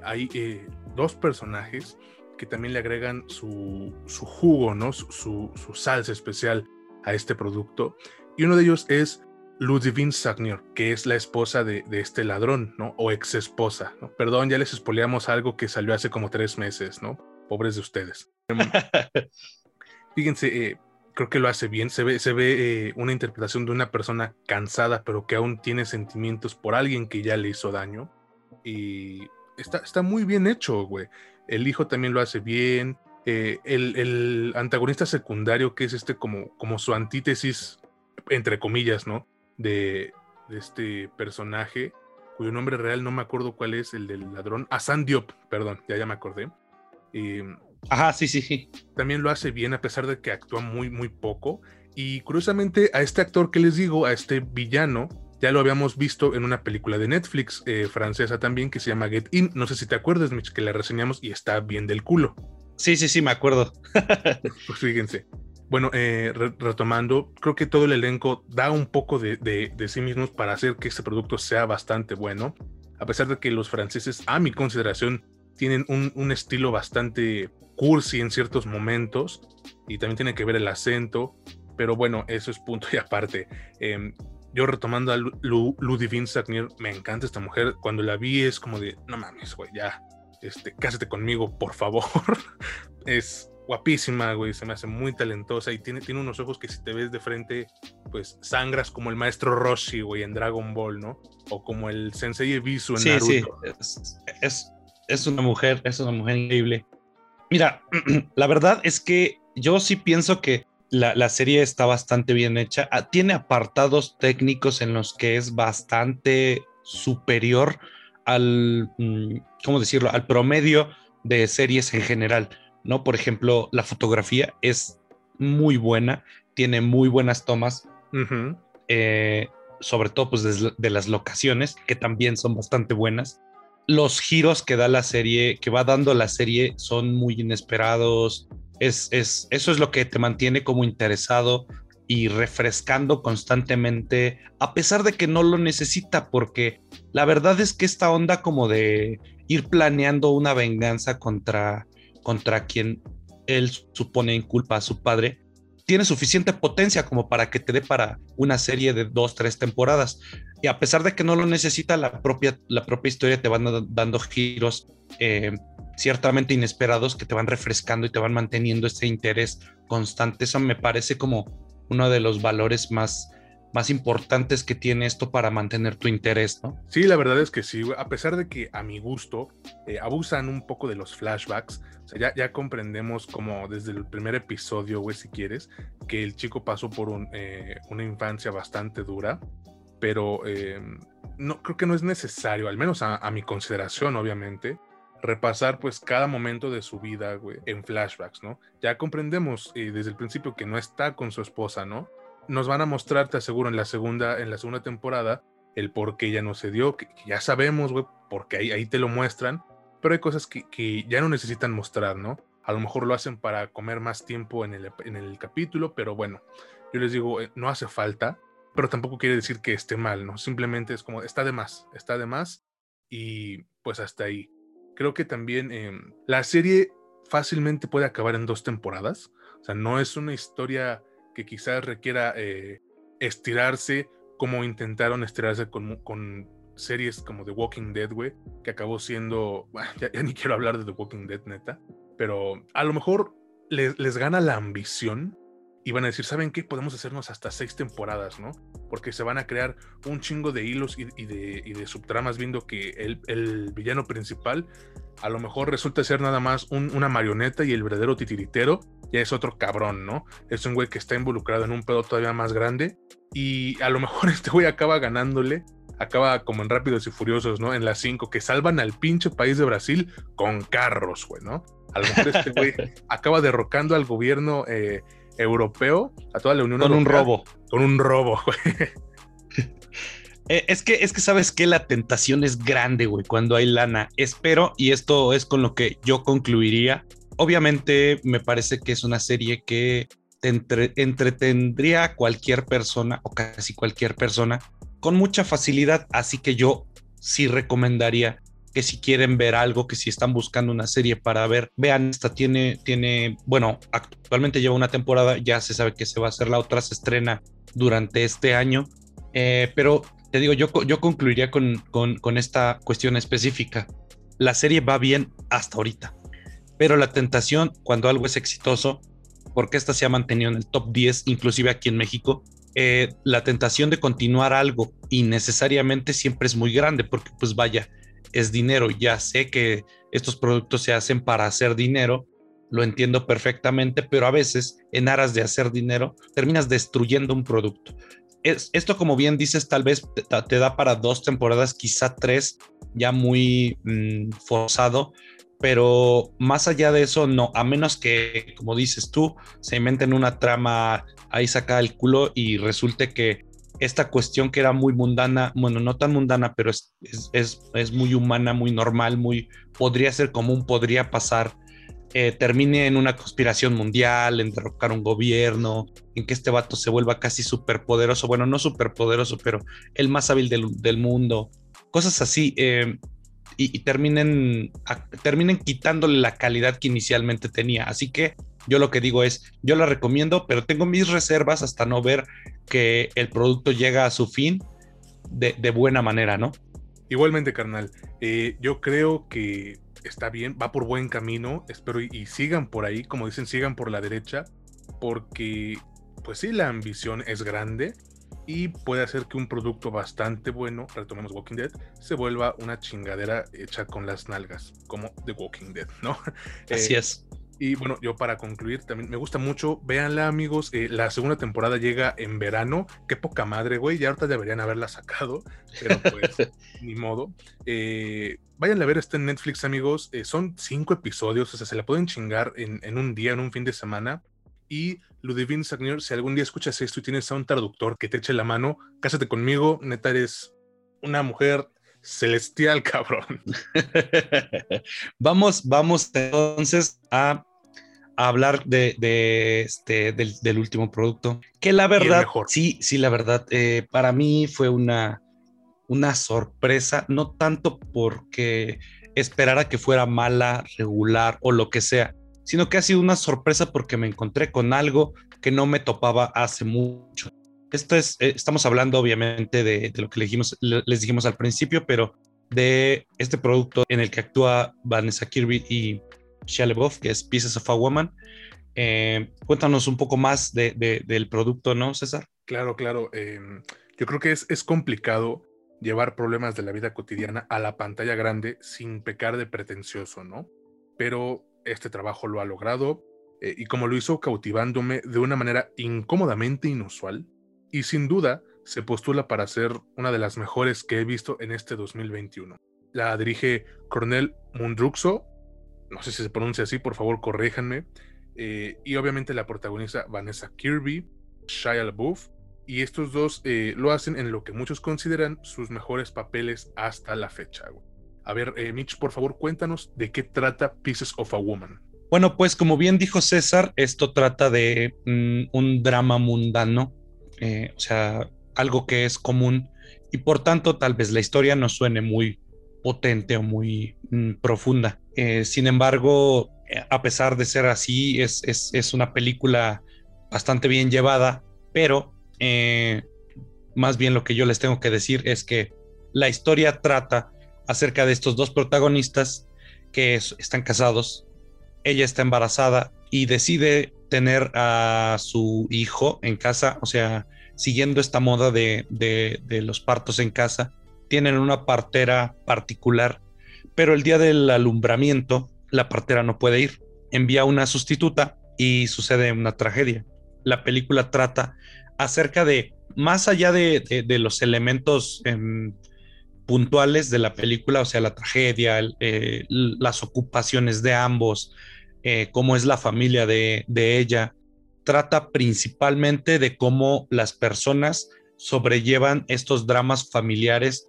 hay eh, dos personajes que también le agregan su, jugo, ¿no? Su, salsa especial a este producto. Y uno de ellos es Ludivine Sagnier, que es la esposa de, este ladrón, ¿no? O ex esposa, ¿no? Perdón, ya les espoleamos algo que salió hace como tres meses, ¿no? Pobres de ustedes. Fíjense, eh, creo que lo hace bien. Se ve, se ve eh, una interpretación de una persona cansada, pero que aún tiene sentimientos por alguien que ya le hizo daño. Y está, está muy bien hecho, güey. El hijo también lo hace bien. Eh, el, antagonista secundario, que es este como, como su antítesis, entre comillas, ¿no? De, este personaje, cuyo nombre real no me acuerdo cuál es, el del ladrón. Asan Diop, perdón, ya, ya me acordé. Ajá, sí, sí, sí. También lo hace bien a pesar de que actúa muy, muy poco. Y curiosamente a este actor que les digo, a este villano, ya lo habíamos visto en una película de Netflix eh, francesa también que se llama Get In. No sé si te acuerdas, Mitch, que la reseñamos y está bien del culo. Sí, sí, sí, me acuerdo. pues fíjense. Bueno, eh, retomando, creo que todo el elenco da un poco de, de, sí mismos para hacer que este producto sea bastante bueno. A pesar de que los franceses, a mi consideración, tienen un, un estilo bastante cursi en ciertos momentos y también tiene que ver el acento, pero bueno, eso es punto y aparte. Em, yo retomando a Ludivine Sagnier, me encanta esta mujer. Cuando la vi es como de, no mames, güey, ya, este, cásate conmigo, por favor. es guapísima, güey, se me hace muy talentosa y tiene, tiene unos ojos que si te ves de frente, pues sangras como el maestro Roshi, güey, en Dragon Ball, ¿no? O como el Sensei Ebisu en Naruto. Sí, es, es una mujer, es una mujer increíble. Mira, la verdad es que yo sí pienso que la, serie está bastante bien hecha. Ah, tiene apartados técnicos en los que es bastante superior al, mm, ¿cómo decirlo?, al promedio de series en general, ¿no? Por ejemplo, la fotografía es muy buena, tiene muy buenas tomas, eh, sobre todo pues de las locaciones, que también son bastante buenas los giros que da la serie, que va dando la serie, son muy inesperados. Es, es, eso es lo que te mantiene como interesado y refrescando constantemente, a pesar de que no lo necesita, porque la verdad es que esta onda como de ir planeando una venganza contra, contra quien él supone en culpa a su padre, tiene suficiente potencia como para que te dé para una serie de dos, tres temporadas. Y a pesar de que no lo necesita, la propia, la propia historia te van dando giros eh, ciertamente inesperados que te van refrescando y te van manteniendo ese interés constante. Eso me parece como uno de los valores más, más importantes que tiene esto para mantener tu interés, ¿no? Sí, la verdad es que sí, a pesar de que a mi gusto eh, abusan un poco de los flashbacks, o sea, ya, ya comprendemos como desde el primer episodio, güey, si quieres, que el chico pasó por un, eh, una infancia bastante dura, pero em, no, creo que no es necesario, al menos a, a mi consideración, obviamente, repasar pues cada momento de su vida, güey, en flashbacks, ¿no? Ya comprendemos eh, desde el principio que no está con su esposa, ¿no? Nos van a mostrar, te aseguro, en la segunda, en la segunda temporada, el por qué ya no se dio, que, ya sabemos, güey, porque ahí, ahí te lo muestran, pero hay cosas que, que, ya no necesitan mostrar, ¿no? A lo mejor lo hacen para comer más tiempo en el, en el capítulo, pero bueno, yo les digo, eh, no hace falta, pero tampoco quiere decir que esté mal, ¿no? Simplemente es como, está de más, está de más, y pues hasta ahí. Creo que también em, la serie fácilmente puede acabar en dos temporadas, o sea, no es una historia que quizás requiera eh, estirarse como intentaron estirarse con, series como The Walking Dead, güey, que acabó siendo, ya, ni quiero hablar de The Walking Dead, neta, pero a lo mejor les, les gana la ambición y van a decir, ¿saben qué? Podemos hacernos hasta seis temporadas, ¿no? Porque se van a crear un chingo de hilos y, de, y de, subtramas viendo que el, el, villano principal a lo mejor resulta ser nada más una marioneta y el verdadero titiritero ya es otro cabrón, ¿no? Es un güey que está involucrado en un pedo todavía más grande y a lo mejor este güey acaba ganándole, acaba como en Rápidos y Furiosos, ¿no? En las 5, que salvan al pinche país de Brasil con carros, güey, ¿no? A lo mejor este güey acaba derrocando al gobierno eh, europeo, a toda la Unión Con un robo. Con un robo, güey. Eh, es que, es que sabes que la tentación es grande, güey, cuando hay lana. Espero, y esto es con lo que yo concluiría. Obviamente, me parece que es una serie que te entretendría a cualquier persona o casi cualquier persona con mucha facilidad. Así que yo sí recomendaría que si quieren ver algo, que si están buscando una serie para ver, vean, esta tiene, tiene, bueno, actualmente lleva una temporada, ya se sabe que se va a hacer la otra, se estrena durante este año, eh, pero te digo, yo, yo concluiría con, con, esta cuestión específica. La serie va bien hasta ahorita, pero la tentación cuando algo es exitoso, porque esta se ha mantenido en el top 10, inclusive aquí en México, eh, la tentación de continuar algo innecesariamente siempre es muy grande, porque pues vaya, es dinero. Ya sé que estos productos se hacen para hacer dinero, lo entiendo perfectamente, pero a veces en aras de hacer dinero terminas destruyendo un producto. Es, esto, como bien dices, tal vez te, da para dos temporadas, quizá tres, ya muy mm, forzado, pero más allá de eso, no, a menos que, como dices tú, se inventen una trama ahí saca el culo y resulte que esta cuestión que era muy mundana, bueno, no tan mundana, pero es, es, muy humana, muy normal, muy, podría ser común, podría pasar, eh, termine en una conspiración mundial, en derrocar un gobierno, en que este vato se vuelva casi superpoderoso, bueno, no superpoderoso, pero el más hábil del, mundo, cosas así, eh, y, y, terminen, terminen quitándole la calidad que inicialmente tenía. Así que yo lo que digo es, yo la recomiendo, pero tengo mis reservas hasta no ver que el producto llega a su fin de, buena manera, ¿no? Igualmente, carnal. Eh, yo creo que está bien, va por buen camino, espero y, sigan por ahí, como dicen, sigan por la derecha, porque pues sí, la ambición es grande y puede hacer que un producto bastante bueno, retomemos Walking Dead, se vuelva una chingadera hecha con las nalgas, como The Walking Dead, ¿no? Así eh, es. Y bueno, yo para concluir, también me gusta mucho, véanla amigos, eh, la segunda temporada llega en verano, qué poca madre, güey, ya ahorita deberían haberla sacado, pero pues ni modo. Eh, váyanla a ver, está en Netflix amigos, eh, son cinco episodios, o sea, se la pueden chingar en, un día, en un fin de semana. Y Ludivine Sagnier, si algún día escuchas esto y tienes a un traductor que te eche la mano, cásate conmigo, neta eres una mujer celestial, cabrón. vamos, vamos entonces a hablar de, este, del, último producto, que la verdad, sí, sí, la verdad, eh, para mí fue una, una sorpresa, no tanto porque esperara que fuera mala, regular o lo que sea, sino que ha sido una sorpresa porque me encontré con algo que no me topaba hace mucho. Esto es, eh, estamos hablando obviamente de, lo que dijimos, les dijimos al principio, pero de este producto en el que actúa Vanessa Kirby y Shia que es Pieces of a Woman. Eh, cuéntanos un poco más del producto, ¿no, César? Claro, claro. Em, yo creo que es, es complicado llevar problemas de la vida cotidiana a la pantalla grande sin pecar de pretencioso, ¿no? Pero este trabajo lo ha logrado eh, y como lo hizo cautivándome de una manera incómodamente inusual y sin duda se postula para ser una de las mejores que he visto en este 2021. La dirige Cornel Mundruxo no sé si se pronuncia así, por favor corréjanme. Eh, y obviamente la protagonista Vanessa Kirby, Shia LaBeouf, y estos dos eh, lo hacen en lo que muchos consideran sus mejores papeles hasta la fecha. A ver, eh, Mitch, por favor, cuéntanos de qué trata Pieces of a Woman. Bueno, pues como bien dijo César, esto trata de mm, un drama mundano, o sea, algo que es común y por tanto tal vez la historia no suene muy potente o muy mm, profunda. Eh, sin embargo, eh, a pesar de ser así, es, es, una película bastante bien llevada, pero eh, más bien lo que yo les tengo que decir es que la historia trata acerca de estos dos protagonistas que están casados, ella está embarazada y decide tener a su hijo en casa, o sea, siguiendo esta moda de, de los partos en casa, tienen una partera particular, pero el día del alumbramiento la partera no puede ir, envía una sustituta y sucede una tragedia. La película trata acerca de, más allá de, los elementos em, puntuales de la película, o sea, la tragedia, eh, las ocupaciones de ambos, eh, cómo es la familia de, de ella, trata principalmente de cómo las personas sobrellevan estos dramas familiares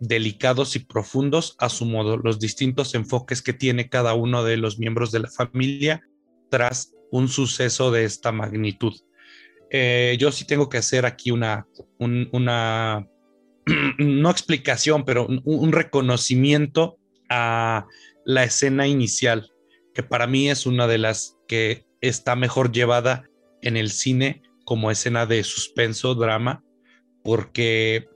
delicados y profundos a su modo, los distintos enfoques que tiene cada uno de los miembros de la familia tras un suceso de esta magnitud. Eh, yo sí tengo que hacer aquí una, una no explicación, pero un, reconocimiento a la escena inicial, que para mí es una de las que está mejor llevada en el cine como escena de suspenso, drama, porque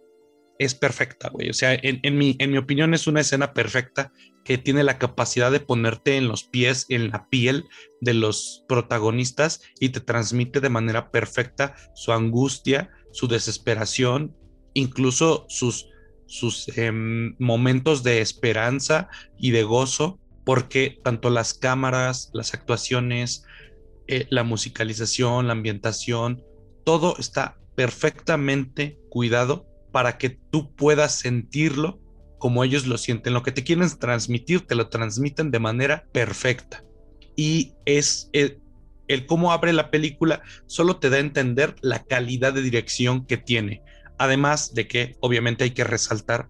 es perfecta, güey. O sea, en, mi, en mi opinión es una escena perfecta que tiene la capacidad de ponerte en los pies, en la piel de los protagonistas y te transmite de manera perfecta su angustia, su desesperación, incluso sus, sus em, momentos de esperanza y de gozo, porque tanto las cámaras, las actuaciones, eh, la musicalización, la ambientación, todo está perfectamente cuidado para que tú puedas sentirlo como ellos lo sienten. Lo que te quieren transmitir, te lo transmiten de manera perfecta. Y es el, el cómo abre la película, solo te da a entender la calidad de dirección que tiene. Además de que obviamente hay que resaltar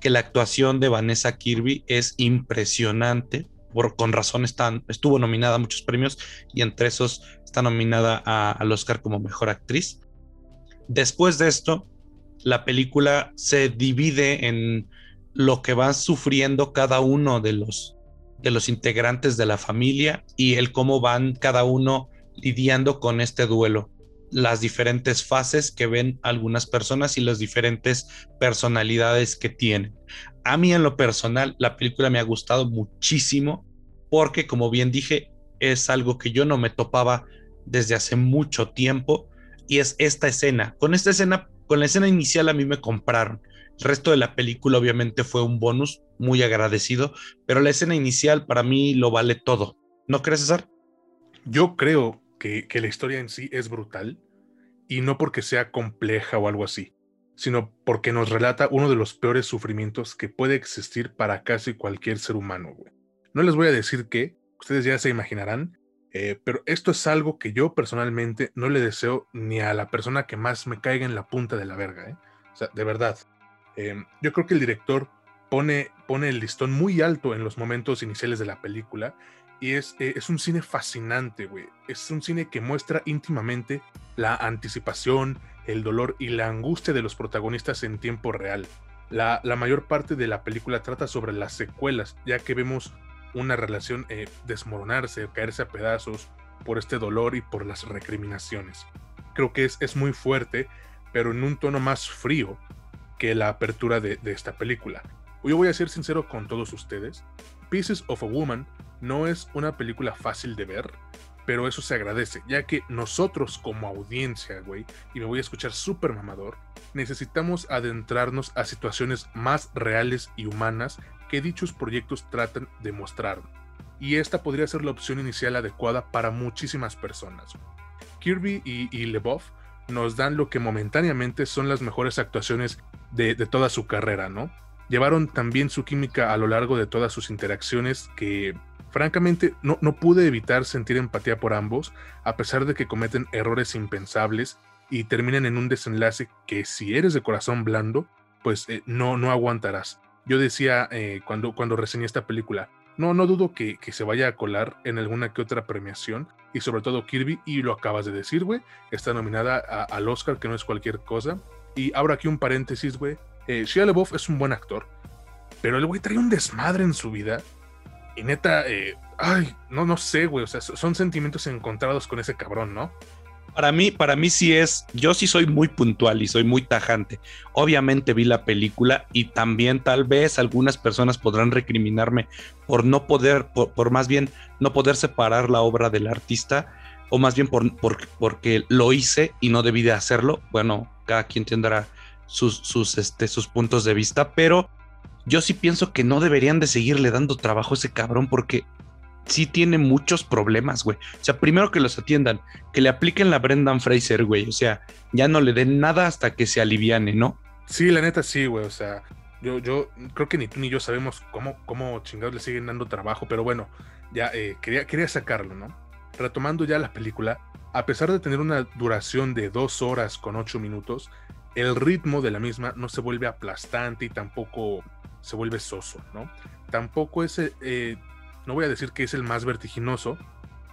que la actuación de Vanessa Kirby es impresionante. Por, con razón estuvo nominada a muchos premios y entre esos está nominada al Oscar como mejor actriz. Después de esto, la película se divide en lo que van sufriendo cada uno de los, de los integrantes de la familia y el cómo van cada uno lidiando con este duelo, las diferentes fases que ven algunas personas y las diferentes personalidades que tienen. A mí en lo personal la película me ha gustado muchísimo porque como bien dije es algo que yo no me topaba desde hace mucho tiempo y es esta escena. Con esta escena, con la escena inicial a mí me compraron el resto de la película obviamente fue un bonus, muy agradecido, pero la escena inicial para mí lo vale todo. ¿No crees, César? Yo creo que, que la historia en sí es brutal y no porque sea compleja o algo así, sino porque nos relata uno de los peores sufrimientos que puede existir para casi cualquier ser humano. No les voy a decir qué, ustedes ya se imaginarán, eh, pero esto es algo que yo personalmente no le deseo ni a la persona que más me caiga en la punta de la verga. ¿eh? O sea, de verdad. Em, yo creo que el director pone, pone el listón muy alto en los momentos iniciales de la película y es, eh, es un cine fascinante, güey. Es un cine que muestra íntimamente la anticipación, el dolor y la angustia de los protagonistas en tiempo real. La, la mayor parte de la película trata sobre las secuelas, ya que vemos una relación eh, desmoronarse, caerse a pedazos por este dolor y por las recriminaciones. Creo que es, es muy fuerte, pero en un tono más frío, que la apertura de, esta película. Yo voy a ser sincero con todos ustedes. Pieces of a Woman no es una película fácil de ver, pero eso se agradece, ya que nosotros como audiencia, güey, y me voy a escuchar súper mamador, necesitamos adentrarnos a situaciones más reales y humanas que dichos proyectos tratan de mostrar. Y esta podría ser la opción inicial adecuada para muchísimas personas. Kirby y, y LeBoff nos dan lo que momentáneamente son las mejores actuaciones de, toda su carrera, ¿no? Llevaron también su química a lo largo de todas sus interacciones que francamente no, no pude evitar sentir empatía por ambos, a pesar de que cometen errores impensables y terminan en un desenlace que si eres de corazón blando, pues eh, no, no aguantarás. Yo decía eh, cuando, cuando reseñé esta película, no, no dudo que, se vaya a colar en alguna que otra premiación. Y sobre todo Kirby, y lo acabas de decir, güey, está nominada al Oscar, que no es cualquier cosa. Y abro aquí un paréntesis, güey. Eh, Shia LaBeouf es un buen actor, pero el güey trae un desmadre en su vida. Y neta, eh, ay, no, no sé, güey. O sea, son sentimientos encontrados con ese cabrón, ¿no? Para mí, para mí sí es, yo sí soy muy puntual y soy muy tajante. Obviamente vi la película y también tal vez algunas personas podrán recriminarme por no poder, por, más bien no poder separar la obra del artista o más bien por, porque lo hice y no debí de hacerlo. Bueno, cada quien tendrá sus, sus, este, sus puntos de vista, pero yo sí pienso que no deberían de seguirle dando trabajo a ese cabrón porque sí tiene muchos problemas, güey. O sea, primero que los atiendan, que le apliquen la Brendan Fraser, güey. O sea, ya no le den nada hasta que se aliviane, ¿no? Sí, la neta sí, güey. O sea, yo, yo creo que ni tú ni yo sabemos cómo, cómo chingados le siguen dando trabajo, pero bueno, ya eh, quería, quería sacarlo, ¿no? Retomando ya la película, a pesar de tener una duración de dos horas con ocho minutos, el ritmo de la misma no se vuelve aplastante y tampoco se vuelve soso, ¿no? Tampoco es eh, no voy a decir que es el más vertiginoso,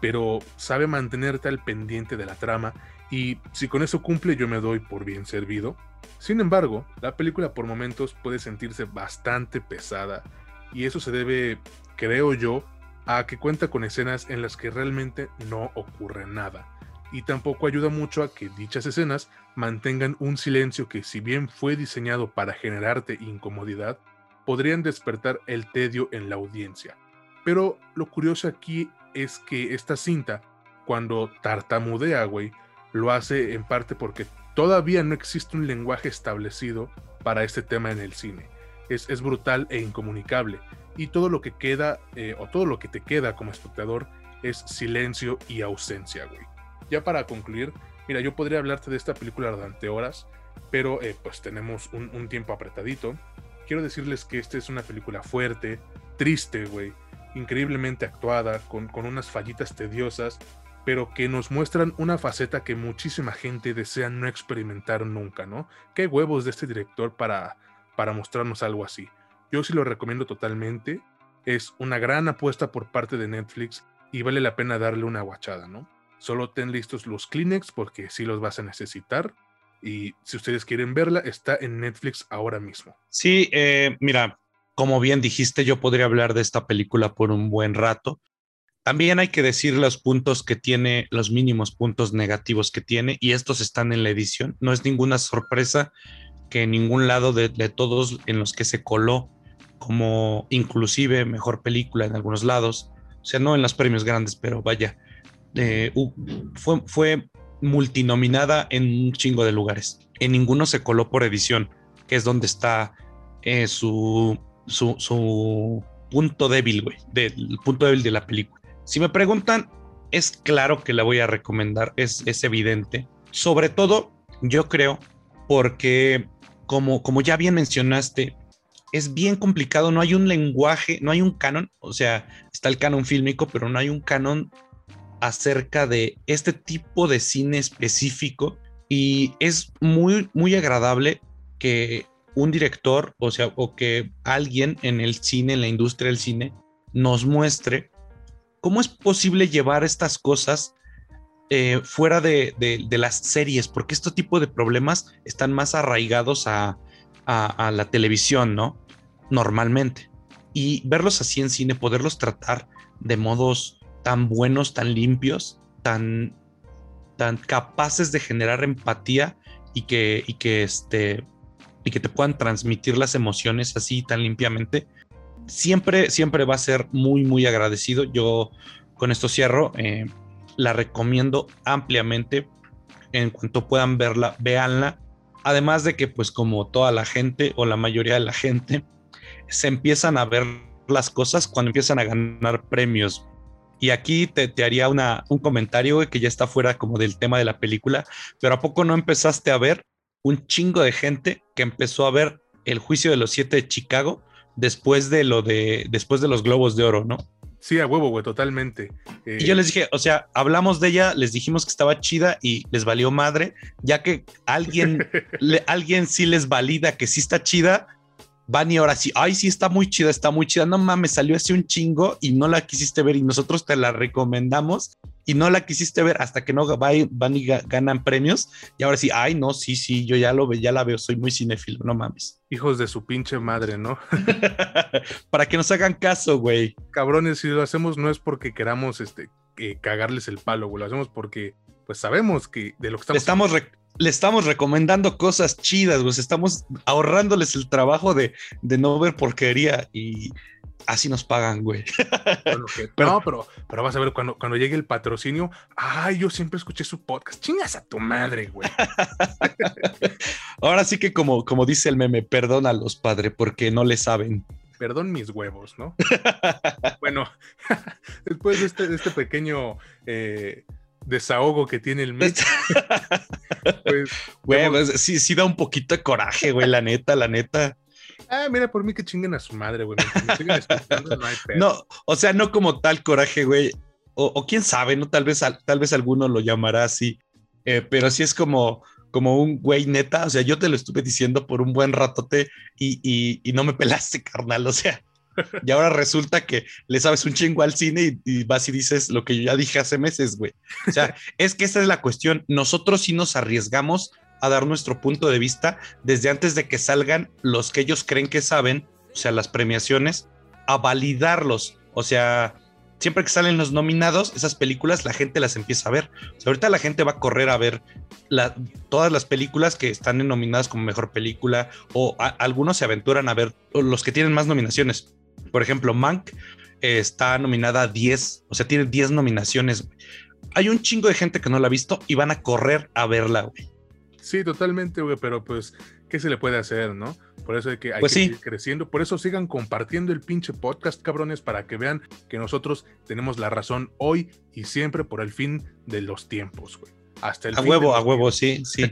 pero sabe mantenerte al pendiente de la trama Y si con eso cumple yo me doy por bien servido. Sin embargo, la película por momentos puede sentirse bastante pesada y eso se debe, creo yo, a que cuenta con escenas en las que realmente no ocurre nada. Y tampoco ayuda mucho a que dichas escenas mantengan un silencio que si bien fue diseñado para generarte incomodidad, podrían despertar el tedio en la audiencia. Pero lo curioso aquí es que esta cinta, cuando tartamudea, güey, lo hace en parte porque todavía no existe un lenguaje establecido para este tema en el cine. Es, es brutal e incomunicable, y todo lo que queda, eh, o todo lo que te queda como espectador, es silencio y ausencia, güey. Ya para concluir, mira, yo podría hablarte de esta película durante horas, pero eh, pues tenemos un, tiempo apretadito. Quiero decirles que esta es una película fuerte, triste, güey, increíblemente actuada, con, con unas fallitas tediosas, pero que nos muestran una faceta que muchísima gente desea no experimentar nunca, ¿no? Qué huevos de este director para, para mostrarnos algo así. Yo sí lo recomiendo totalmente. Es una gran apuesta por parte de Netflix y vale la pena darle una guachada, ¿no? Solo ten listos los Kleenex porque sí los vas a necesitar. Y si ustedes quieren verla, está en Netflix ahora mismo. Sí, eh, mira, como bien dijiste, yo podría hablar de esta película por un buen rato. También hay que decir los puntos que tiene, los mínimos puntos negativos que tiene, y estos están en la edición. No es ninguna sorpresa que en ningún lado de todos en los que se coló como inclusive mejor película en algunos lados, o sea, no en los premios grandes, pero vaya, eh, fue, multinominada en un chingo de lugares. En ninguno se coló por edición, que es donde está eh, su, su, punto débil, güey, del punto débil de la película. Si me preguntan, es claro que la voy a recomendar, es, evidente. Sobre todo, yo creo, porque como, como ya bien mencionaste, es bien complicado, no hay un lenguaje, no hay un canon, o sea, está el canon fílmico, pero no hay un canon acerca de este tipo de cine específico y es muy, muy agradable que un director, o sea, o que alguien en el cine, en la industria del cine, nos muestre cómo es posible llevar estas cosas eh, fuera de, las series, porque este tipo de problemas están más arraigados a, a la televisión, ¿no? normalmente. Y verlos así en cine, poderlos tratar de modos tan buenos, tan limpios, tan, tan capaces de generar empatía y que, y que, este, y que te puedan transmitir las emociones así tan limpiamente, siempre, siempre va a ser muy, muy agradecido. Yo con esto cierro. Eh, la recomiendo ampliamente. En cuanto puedan verla, véanla. Además de que, pues como toda la gente o la mayoría de la gente, se empiezan a ver las cosas cuando empiezan a ganar premios. Y aquí te, haría una, un comentario que ya está fuera como del tema de la película, pero ¿a poco no empezaste a ver un chingo de gente que empezó a ver el juicio de los siete de Chicago después de lo de, después de los globos de oro, ¿no? Sí, a huevo, güey, totalmente. Y yo les dije, o sea, hablamos de ella, les dijimos que estaba chida y les valió madre, ya que alguien, alguien sí les valida que sí está chida, van y ahora sí, ay, sí está muy chida, está muy chida, no mames, salió hace un chingo y no la quisiste ver y nosotros te la recomendamos y no la quisiste ver hasta que no van y ganan premios y ahora sí, ay, no, sí, sí, yo ya lo veo, ya la veo, soy muy cinéfilo, no mames. Hijos de su pinche madre, ¿no? Para que nos hagan caso, güey. Cabrones, si lo hacemos no es porque queramos este, eh, cagarles el palo, güey, lo hacemos porque pues sabemos que de lo que estamos... Estamos le estamos recomendando cosas chidas, pues estamos ahorrándoles el trabajo de, no ver porquería y así nos pagan, güey. pero, no, pero, pero vas a ver cuando, cuando llegue el patrocinio, ay, yo siempre escuché su podcast, chingas a tu madre, güey. Ahora sí que como, como dice el meme, perdónalos, padre, porque no le saben. Perdón mis huevos, ¿no? bueno, después de este, este pequeño eh, desahogo que tiene el mes. pues, güey, pues, sí, sí da un poquito de coraje, güey, la neta, la neta. Ah, mira, por mí que chinguen a su madre, güey. no, o sea, no como tal coraje, güey. O, quién sabe, ¿no? Tal vez, tal vez alguno lo llamará así. Eh, pero sí es como, como un güey neta. O sea, yo te lo estuve diciendo por un buen ratote y, y, y no me pelaste, carnal. O sea, Y ahora resulta que le sabes un chingo al cine y, vas y dices lo que yo ya dije hace meses, güey. O sea, es que esa es la cuestión. Nosotros sí nos arriesgamos a dar nuestro punto de vista desde antes de que salgan los que ellos creen que saben, o sea, las premiaciones, a validarlos. O sea, siempre que salen los nominados, esas películas, la gente las empieza a ver. O sea, ahorita la gente va a correr a ver todas las películas que están nominadas como mejor película, o algunos se aventuran a ver los que tienen más nominaciones. Por ejemplo, Mank eh, está nominada a 10, o sea, tiene 10 nominaciones. Hay un chingo de gente que no la ha visto y van a correr a verla, güey. Sí, totalmente, güey, pero pues, ¿qué se le puede hacer, no? Por eso hay que, hay pues que seguir creciendo. Por eso sigan compartiendo el pinche podcast, cabrones, para que vean que nosotros tenemos la razón hoy y siempre por el fin de los tiempos, güey. Hasta el a huevo, a huevo, sí, sí.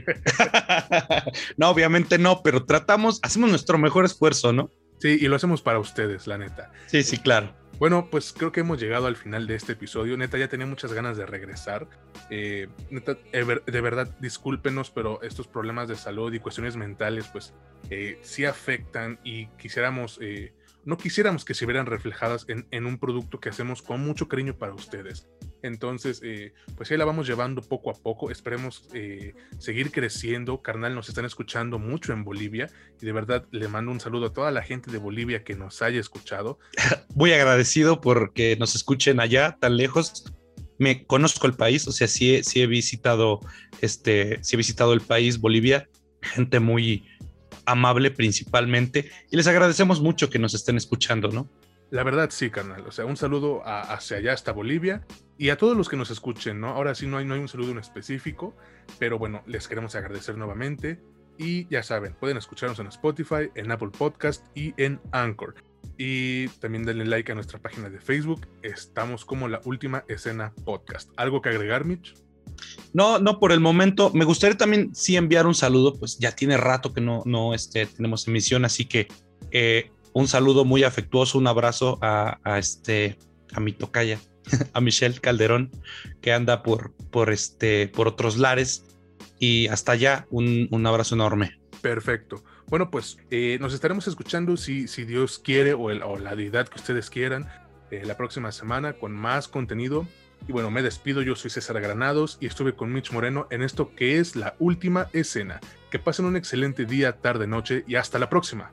no, obviamente no, pero tratamos, hacemos nuestro mejor esfuerzo, ¿no? Sí, y lo hacemos para ustedes, la neta. Sí, sí, claro. Bueno, pues creo que hemos llegado al final de este episodio. Neta, ya tenía muchas ganas de regresar. Eh, neta, de verdad, discúlpenos, pero estos problemas de salud y cuestiones mentales, pues eh, sí afectan y quisiéramos eh, no quisiéramos que se vieran reflejadas en, un producto que hacemos con mucho cariño para ustedes. Entonces, eh, pues ahí la vamos llevando poco a poco. Esperemos eh, seguir creciendo. Carnal, nos están escuchando mucho en Bolivia y de verdad le mando un saludo a toda la gente de Bolivia que nos haya escuchado. Muy agradecido porque nos escuchen allá tan lejos. Me conozco el país, o sea, sí, he visitado este, sí he visitado el país, Bolivia, gente muy, amable principalmente y les agradecemos mucho que nos estén escuchando, ¿no? La verdad sí, carnal. O sea, un saludo hacia allá, hasta Bolivia y a todos los que nos escuchen, ¿no? Ahora sí no hay, no hay un saludo en específico, pero bueno, les queremos agradecer nuevamente y ya saben, pueden escucharnos en Spotify, en Apple Podcast y en Anchor. Y también denle like a nuestra página de Facebook. Estamos como la última escena podcast. ¿Algo que agregar, Mitch? No, no, por el momento. Me gustaría también sí enviar un saludo, pues ya tiene rato que no, no este, tenemos emisión, así que eh, un saludo muy afectuoso, un abrazo a, este, a mi tocaya, a Michelle Calderón, que anda por, por, este, por otros lares. Y hasta allá, un, abrazo enorme. Perfecto. Bueno, pues eh, nos estaremos escuchando si, si Dios quiere o, o la deidad que ustedes quieran eh, la próxima semana con más contenido y bueno, me despido, yo soy César Granados y estuve con Mitch Moreno en esto que es la última escena. Que pasen un excelente día, tarde, noche y hasta la próxima.